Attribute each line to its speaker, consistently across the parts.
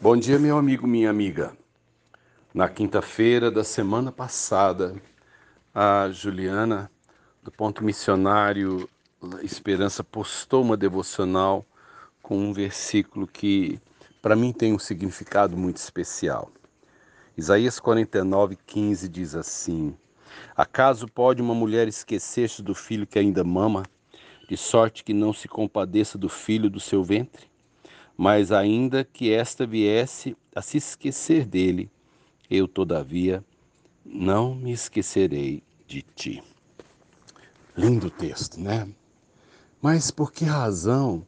Speaker 1: Bom dia, meu amigo, minha amiga. Na quinta-feira da semana passada, a Juliana, do Ponto Missionário Esperança, postou uma devocional com um versículo que, para mim, tem um significado muito especial. Isaías 49, 15 diz assim: Acaso pode uma mulher esquecer-se do filho que ainda mama, de sorte que não se compadeça do filho do seu ventre? Mas ainda que esta viesse a se esquecer dele, eu, todavia, não me esquecerei de ti. Lindo texto, né? Mas por que razão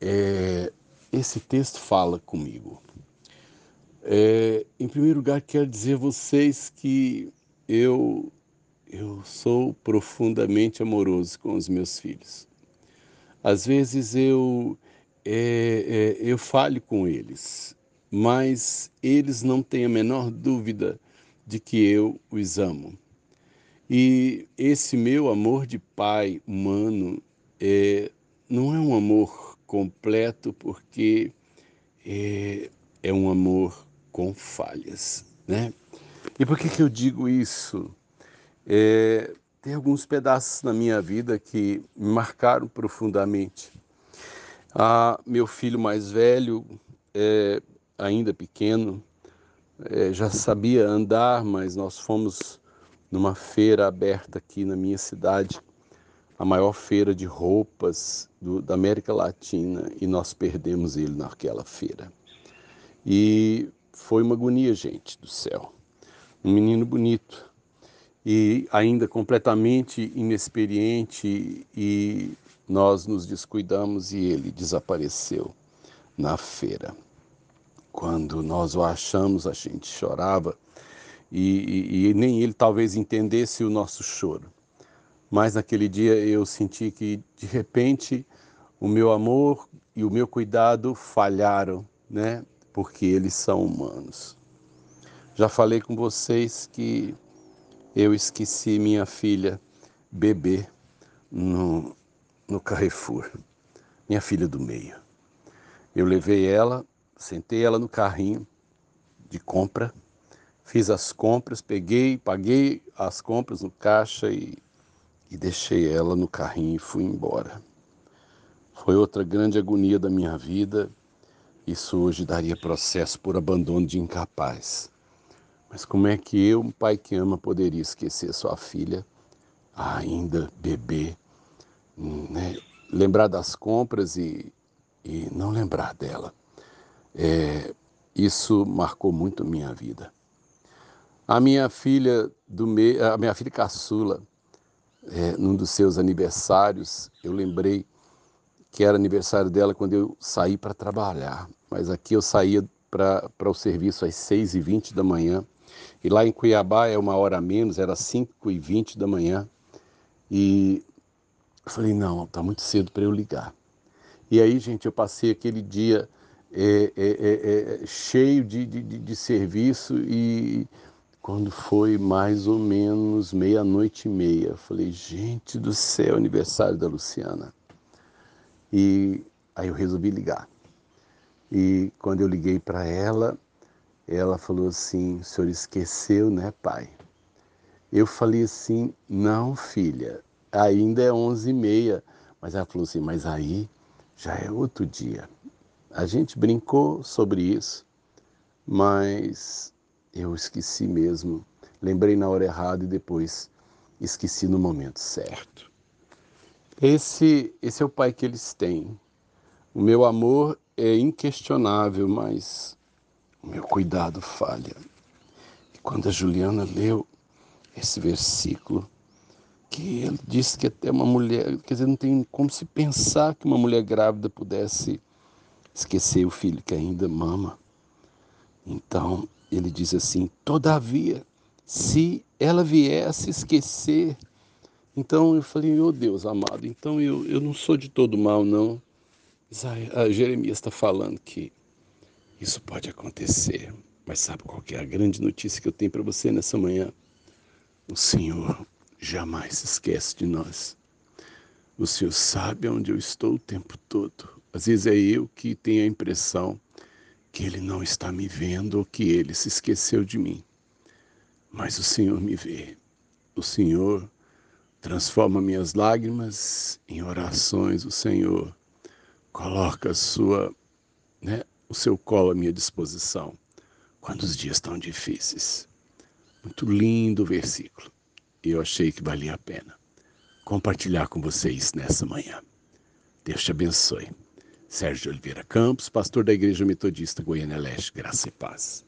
Speaker 1: é, esse texto fala comigo? É, em primeiro lugar, quero dizer a vocês que eu, eu sou profundamente amoroso com os meus filhos. Às vezes eu é, é, eu fale com eles, mas eles não têm a menor dúvida de que eu os amo. E esse meu amor de pai humano é, não é um amor completo, porque é, é um amor com falhas, né? E por que, que eu digo isso? É, tem alguns pedaços na minha vida que me marcaram profundamente. Ah, meu filho mais velho, é, ainda pequeno, é, já sabia andar, mas nós fomos numa feira aberta aqui na minha cidade, a maior feira de roupas do, da América Latina, e nós perdemos ele naquela feira. E foi uma agonia, gente do céu. Um menino bonito e ainda completamente inexperiente e nós nos descuidamos e ele desapareceu na feira. Quando nós o achamos, a gente chorava e, e, e, nem ele talvez entendesse o nosso choro. Mas naquele dia eu senti que de repente o meu amor e o meu cuidado falharam, né? Porque eles são humanos. Já falei com vocês que eu esqueci minha filha bebê no, no Carrefour, minha filha do meio. Eu levei ela, sentei ela no carrinho de compra, fiz as compras, peguei, paguei as compras no caixa e, e deixei ela no carrinho e fui embora. Foi outra grande agonia da minha vida. Isso hoje daria processo por abandono de incapaz. Mas como é que eu, um pai que ama, poderia esquecer sua filha, ainda bebê, né, lembrar das compras e, e não lembrar dela. É, isso marcou muito minha vida. A minha filha do me... a minha filha caçula, é, num dos seus aniversários, eu lembrei que era aniversário dela quando eu saí para trabalhar. Mas aqui eu saía para o serviço às 6h20 da manhã. E lá em Cuiabá é uma hora a menos, era 5h20 da manhã. E eu falei, não, está muito cedo para eu ligar. E aí, gente, eu passei aquele dia é, é, é, é, cheio de, de, de, serviço e quando foi mais ou menos meia-noite e meia, eu falei, gente do céu, aniversário da Luciana. E aí eu resolvi ligar. E quando eu liguei para ela, ela falou assim: o senhor esqueceu, né, pai? Eu falei assim: não, filha, ainda é onze e meia. Mas ela falou assim, mas aí já é outro dia. A gente brincou sobre isso, mas eu esqueci mesmo. Lembrei na hora errada e depois esqueci no momento certo. Esse, esse é o pai que eles têm. O meu amor é inquestionável, mas o meu cuidado falha. E quando a Juliana leu esse versículo, que ele disse que até uma mulher, quer dizer, não tem como se pensar que uma mulher grávida pudesse esquecer o filho que ainda mama. Então, ele diz assim: todavia, se ela viesse esquecer. Então eu falei, meu Deus amado, então eu, eu não sou de todo mal, não. A Jeremias está falando que isso pode acontecer. Mas sabe qual é a grande notícia que eu tenho para você nessa manhã? O Senhor jamais se esquece de nós. O Senhor sabe onde eu estou o tempo todo. Às vezes é eu que tenho a impressão que ele não está me vendo ou que ele se esqueceu de mim. Mas o Senhor me vê. O Senhor transforma minhas lágrimas em orações. O Senhor coloca sua, né, o seu colo à minha disposição quando os dias estão difíceis. Muito lindo versículo. E eu achei que valia a pena compartilhar com vocês nessa manhã. Deus te abençoe. Sérgio Oliveira Campos, pastor da Igreja Metodista Goiânia Leste, graça e paz.